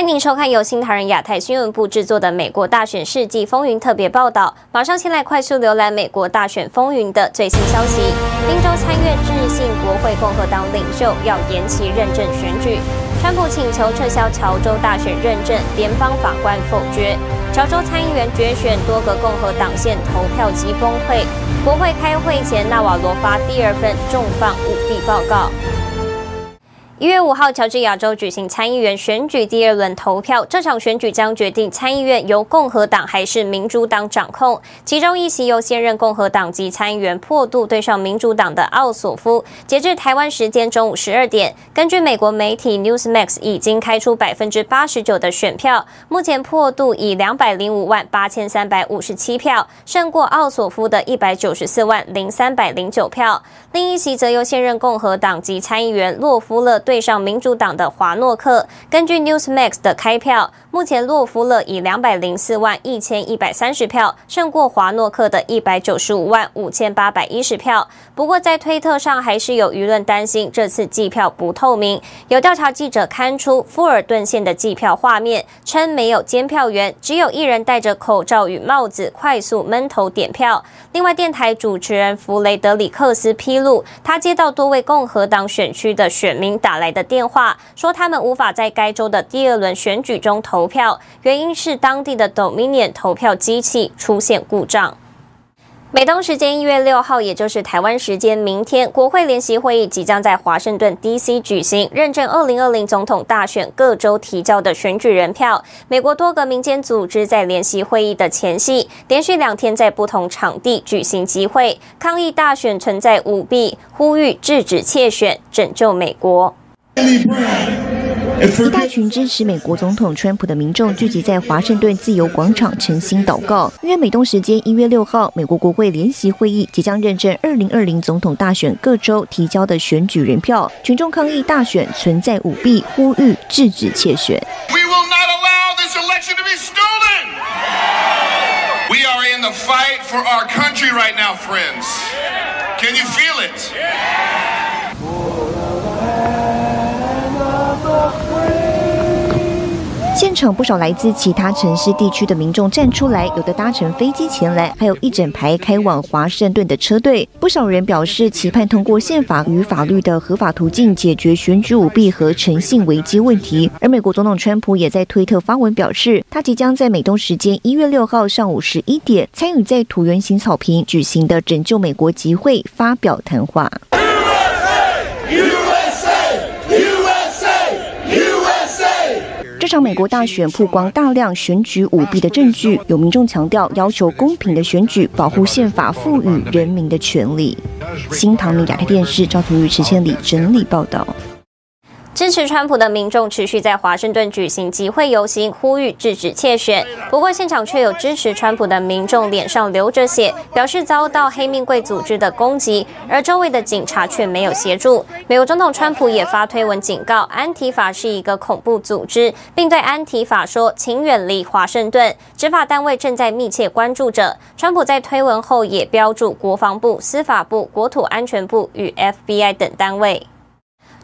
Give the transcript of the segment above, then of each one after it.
欢迎您收看由新唐人亚太新闻部制作的《美国大选世纪风云》特别报道。马上先来快速浏览美国大选风云的最新消息。宾州参院致信国会共和党领袖，要延期认证选举。川普请求撤销乔州大选认证，联邦法官否决。乔州参议员决选，多个共和党县投票机崩溃。国会开会前，纳瓦罗发第二份重磅舞弊报告。一月五号，乔治亚州举行参议员选举第二轮投票。这场选举将决定参议院由共和党还是民主党掌控。其中一席由现任共和党籍参议员破度对上民主党的奥索夫。截至台湾时间中午十二点，根据美国媒体 Newsmax 已经开出百分之八十九的选票。目前破度以两百零五万八千三百五十七票胜过奥索夫的一百九十四万零三百零九票。另一席则由现任共和党籍参议员洛夫勒。对上民主党的华诺克，根据 Newsmax 的开票，目前洛夫勒以两百零四万一千一百三十票胜过华诺克的一百九十五万五千八百一十票。不过，在推特上还是有舆论担心这次计票不透明。有调查记者刊出富尔顿县的计票画面，称没有监票员，只有一人戴着口罩与帽子快速闷头点票。另外，电台主持人弗雷德里克斯披露，他接到多位共和党选区的选民打来的电话，说他们无法在该州的第二轮选举中投投票，原因是当地的 Dominion 投票机器出现故障。美东时间一月六号，也就是台湾时间明天，国会联席会议即将在华盛顿 DC 举行，认证二零二零总统大选各州提交的选举人票。美国多个民间组织在联席会议的前夕，连续两天在不同场地举行集会，抗议大选存在舞弊，呼吁制止窃选，拯救美国。一大群支持美国总统川普的民众聚集在华盛顿自由广场诚心祷告，因为美东时间一月六号，美国国会联席会议即将认证二零二零总统大选各州提交的选举人票，群众抗议大选存在舞弊，呼吁制止窃选。We will not allow this election to be stolen. We are in the fight for our country right now, friends. Can you feel it? 现场不少来自其他城市地区的民众站出来，有的搭乘飞机前来，还有一整排开往华盛顿的车队。不少人表示期盼通过宪法与法律的合法途径解决选举舞弊和诚信危机问题。而美国总统川普也在推特发文表示，他即将在美东时间一月六号上午十一点参与在椭圆形草坪举行的拯救美国集会发表谈话。场美国大选曝光大量选举舞弊的证据，有民众强调要求公平的选举，保护宪法赋予人民的权利。新唐人亚太电视赵图玉、池千里整理报道。支持川普的民众持续在华盛顿举行集会游行，呼吁制止窃选。不过，现场却有支持川普的民众脸上流着血，表示遭到黑命贵组织的攻击，而周围的警察却没有协助。美国总统川普也发推文警告，安提法是一个恐怖组织，并对安提法说：“请远离华盛顿，执法单位正在密切关注着。”川普在推文后也标注国防部、司法部、国土安全部与 FBI 等单位。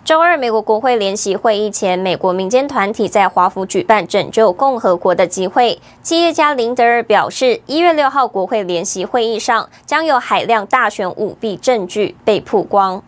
周二，美国国会联席会议前，美国民间团体在华府举办拯救共和国的集会。企业家林德尔表示，一月六号国会联席会议上将有海量大选舞弊证据被曝光。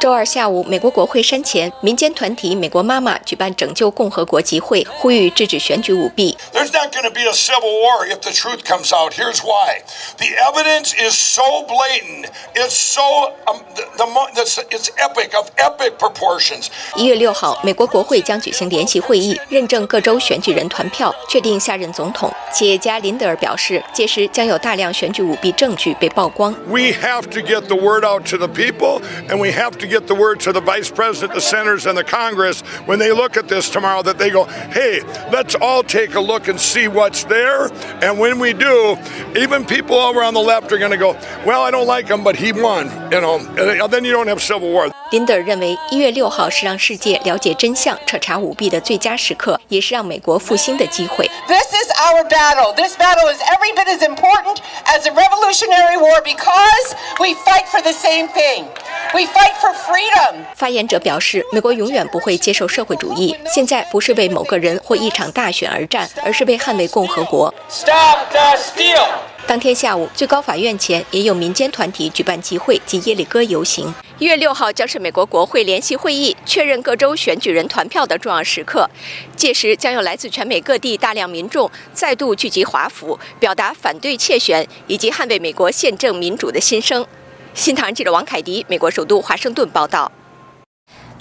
周二下午，美国国会山前，民间团体“美国妈妈”举办拯救共和国集会，呼吁制止选举舞弊。There's not going to be a civil war if the truth comes out. Here's why: the evidence is so blatant, it's so um, the, the it's epic of epic proportions. 一月六号，美国国会将举行联席会议，认证各州选举人团票，确定下任总统。企业家林德尔表示，届时将有大量选举舞弊证据被曝光。We have to get the word out to the people, and we have to get the word to the vice president, the senators, and the Congress when they look at this tomorrow that they go, hey, let's all take a look and see what's there. And when we do, even people over on the left are going to go, well, I don't like him, but he won. You know, and then you don't have civil war. 林德尔认为，一月六号是让世界了解真相、彻查舞弊的最佳时刻，也是让美国复兴的机会。This is our battle. This battle is every bit as important as the Revolutionary War because we fight for the same thing. We fight for freedom. 发言者表示，美国永远不会接受社会主义。现在不是为某个人或一场大选而战，而是为捍卫共和国。Stop the steal. 当天下午，最高法院前也有民间团体举办集会及耶利哥游行。一月六号将是美国国会联席会议确认各州选举人团票的重要时刻，届时将有来自全美各地大量民众再度聚集华府，表达反对窃选以及捍卫美国宪政民主的心声。新唐人记者王凯迪，美国首都华盛顿报道。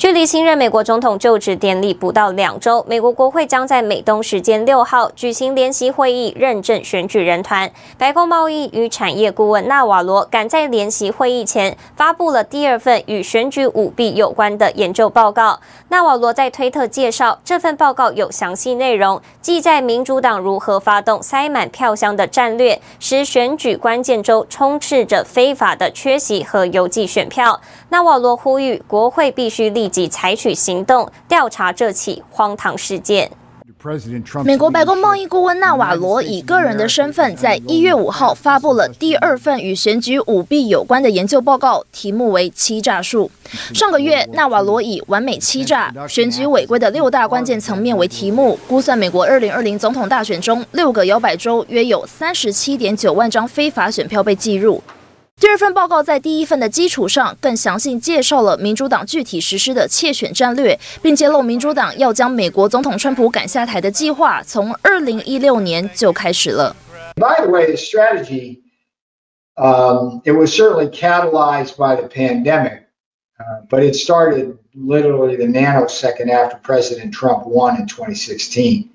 距离新任美国总统就职典礼不到两周，美国国会将在美东时间六号举行联席会议，认证选举人团。白宫贸易与产业顾问纳瓦罗赶在联席会议前发布了第二份与选举舞弊有关的研究报告。纳瓦罗在推特介绍，这份报告有详细内容，记载民主党如何发动塞满票箱的战略，使选举关键州充斥着非法的缺席和邮寄选票。纳瓦罗呼吁国会必须立即采取行动，调查这起荒唐事件。美国白宫贸易顾问纳瓦罗以个人的身份，在一月五号发布了第二份与选举舞弊有关的研究报告，题目为“欺诈术”。上个月，纳瓦罗以“完美欺诈选举违规的六大关键层面”为题目，估算美国二零二零总统大选中六个摇摆州约有三十七点九万张非法选票被计入。第二份报告在第一份的基础上，更详细介绍了民主党具体实施的窃选战略，并揭露民主党要将美国总统川普赶下台的计划，从二零一六年就开始了。By the way, the strategy, um, it was certainly catalyzed by the pandemic, uh, but it started literally the nanosecond after President Trump won in 2016.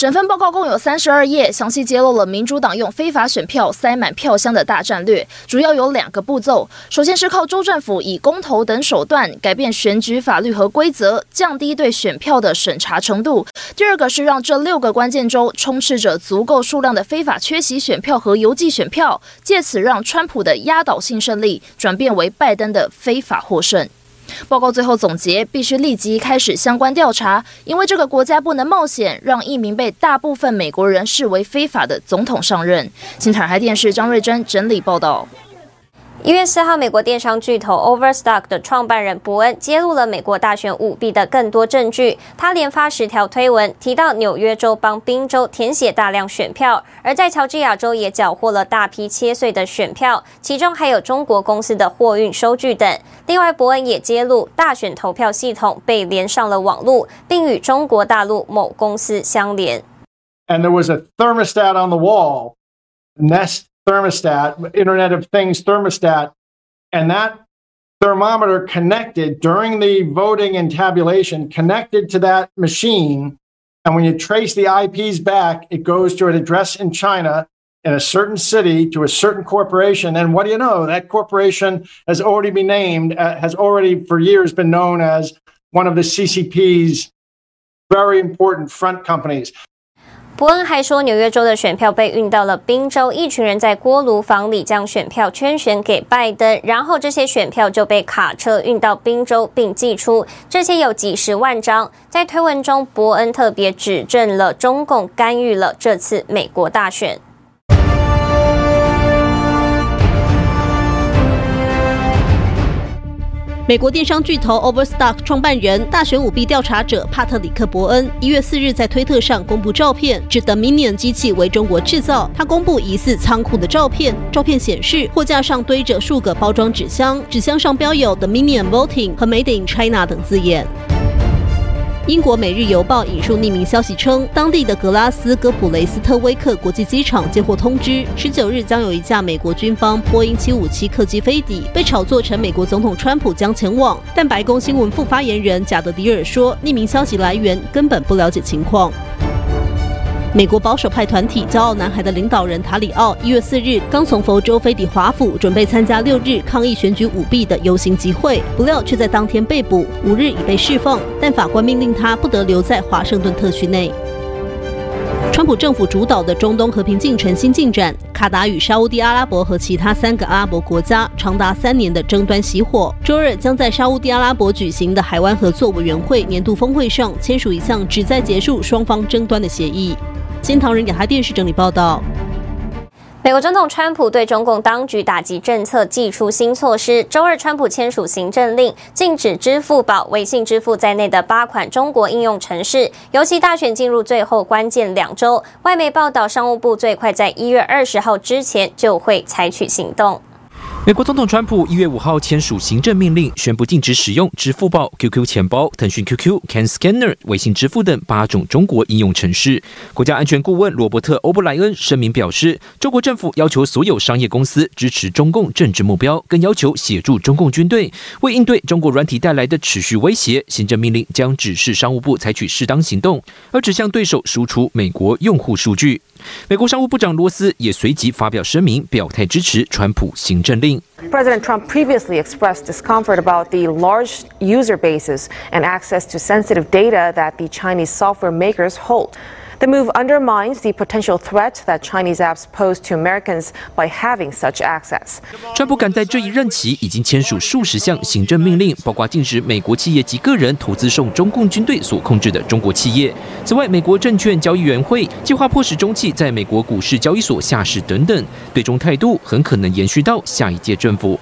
整份报告共有三十二页，详细揭露了民主党用非法选票塞满票箱的大战略，主要有两个步骤。首先是靠州政府以公投等手段改变选举法律和规则，降低对选票的审查程度；第二个是让这六个关键州充斥着足够数量的非法缺席选票和邮寄选票，借此让川普的压倒性胜利转变为拜登的非法获胜。报告最后总结，必须立即开始相关调查，因为这个国家不能冒险让一名被大部分美国人视为非法的总统上任。新台电视张瑞珍整理报道。一月四号，美国电商巨头 Overstock 的创办人伯恩揭露了美国大选舞弊的更多证据。他连发十条推文，提到纽约州帮宾州填写大量选票，而在乔治亚州也缴获了大批切碎的选票，其中还有中国公司的货运收据等。另外，伯恩也揭露大选投票系统被连上了网路，并与中国大陆某公司相连。And there was a thermostat on the wall. Nest thermostat, Internet of Things thermostat, and that thermometer connected during the voting and tabulation, connected to that machine. And when you trace the IPs back, it goes to an address in China in a certain city to a certain corporation. And what do you know? That corporation has already been named, uh, has already for years been known as one of the CCP's very important front companies. 伯恩还说，纽约州的选票被运到了宾州，一群人在锅炉房里将选票圈选给拜登，然后这些选票就被卡车运到宾州并寄出，这些有几十万张。在推文中，伯恩特别指证了中共干预了这次美国大选。美国电商巨头 Overstock 创办人、大选舞弊调查者帕特里克·伯恩一月四日在推特上公布照片，指 Dominion 机器为中国制造。他公布疑似仓库的照片，照片显示货架上堆着数个包装纸箱，纸箱上标有 Dominion Voting 和 Made in China 等字眼。英国《每日邮报》引述匿名消息称，当地的格拉斯哥普雷斯特威克国际机场接获通知，十九日将有一架美国军方波音七五七客机飞抵，被炒作成美国总统川普将前往。但白宫新闻副发言人贾德迪尔说，匿名消息来源根本不了解情况。美国保守派团体“骄傲男孩”的领导人塔里奥一月四日刚从佛州飞抵华府，准备参加六日抗议选举舞弊的游行集会，不料却在当天被捕，五日已被释放，但法官命令他不得留在华盛顿特区内。川普政府主导的中东和平进程新进展，卡达与沙乌地阿拉伯和其他三个阿拉伯国家长达三年的争端熄火，周日将在沙乌地阿拉伯举行的海湾合作委员会年度峰会上签署一项旨在结束双方争端的协议。新唐人亚太电视整理报道。美国总统川普对中共当局打击政策祭出新措施。周二，川普签署行政令，禁止支付宝、微信支付在内的八款中国应用程式。尤其大选进入最后关键两周，外媒报道，商务部最快在一月二十号之前就会采取行动。美国总统川普一月五号签署行政命令，宣布禁止使用支付宝、QQ 钱包、腾讯 QQ、CanScanner、微信支付等八种中国应用程式。国家安全顾问罗伯特·欧布莱恩声明表示，中国政府要求所有商业公司支持中共政治目标，更要求协助中共军队。为应对中国软体带来的持续威胁，行政命令将指示商务部采取适当行动，而只向对手输出美国用户数据。美国商务部长罗斯也随即发表声明，表态支持川普行政令。President Trump previously expressed discomfort about the large user bases and access to sensitive data that the Chinese software makers hold. The move undermines the potential threat that Chinese apps pose to Americans by having such access. 川普赶在这一任期已经签署数十项行政命令，包括禁止美国企业及个人投资受中共军队所控制的中国企业。此外，美国证券交易委员会计划迫使中企在美国股市交易所下市等等，对中态度很可能延续到下一届政府。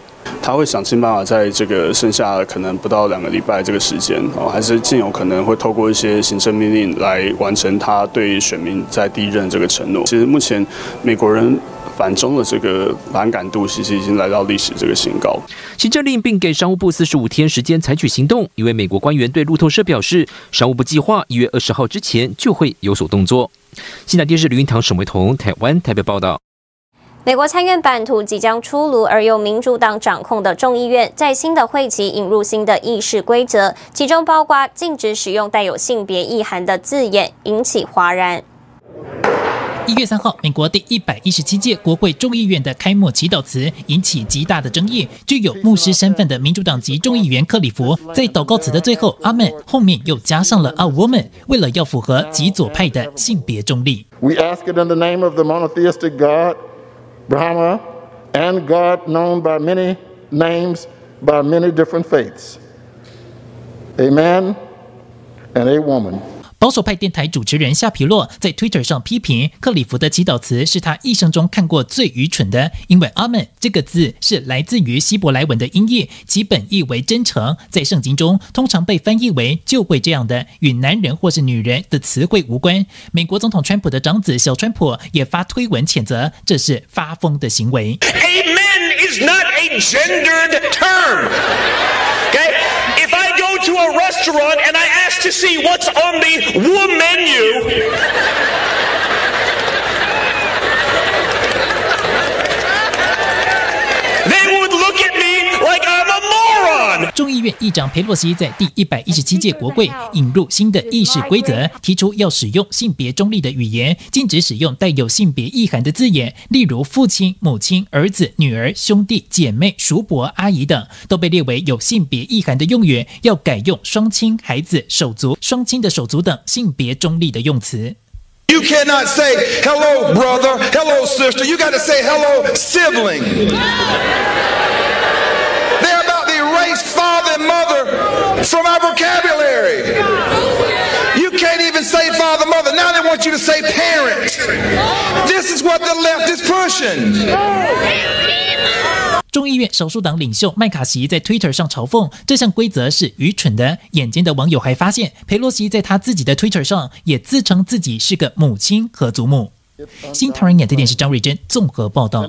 他会想尽办法，在这个剩下可能不到两个礼拜这个时间，哦，还是尽有可能会透过一些行政命令来完成他对选民在第一任这个承诺。其实目前美国人反中的这个反感度，其实已经来到历史这个新高。行政令并给商务部四十五天时间采取行动。一位美国官员对路透社表示，商务部计划一月二十号之前就会有所动作。新台电视林云堂、沈维彤，台湾台北报道。美国参院版图即将出炉，而由民主党掌控的众议院在新的会期引入新的议事规则，其中包括禁止使用带有性别意涵的字眼，引起哗然。一月三号，美国第一百一十七届国会众议院的开幕祈祷词引起极大的争议。具有牧师身份的民主党籍众议员克里夫在祷告词的最后“阿门”后面又加上了 “a woman”，为了要符合极左派的性别中立。We ask it in the name of the monotheistic God. Brahma and God known by many names, by many different faiths. A man and a woman. 保守派电台主持人夏皮洛在 Twitter 上批评克里夫的祈祷词是他一生中看过最愚蠢的，因为阿门这个字是来自于希伯来文的音译，其本意为真诚，在圣经中通常被翻译为就会这样的，与男人或是女人的词汇无关。美国总统川普的长子小川普也发推文谴责，这是发疯的行为。Amen is not a gender term. To a restaurant and I ask to see what's on the menu. 议院议长佩洛西在第一百一十七届国会引入新的议事规则，提出要使用性别中立的语言，禁止使用带有性别意涵的字眼，例如父亲、母亲、儿子、女儿、兄弟、姐妹、叔伯、阿姨等，都被列为有性别意涵的用语，要改用双亲、孩子、手足、双亲的手足等性别中立的用词。You cannot say hello brother, hello sister. You got to say hello sibling. Than mother from our vocabulary. You can't even say father, mother. Now they want you to say parent. This is what the left is pushing. 众议院少数党领袖麦卡锡在 Twitter 上嘲讽这项规则是愚蠢的。眼尖的网友还发现，裴洛西在他自己的 Twitter 上也自称自己是个母亲和祖母。新唐人亚太电视张瑞珍综合报道。